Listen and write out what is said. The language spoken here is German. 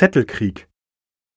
Zettelkrieg.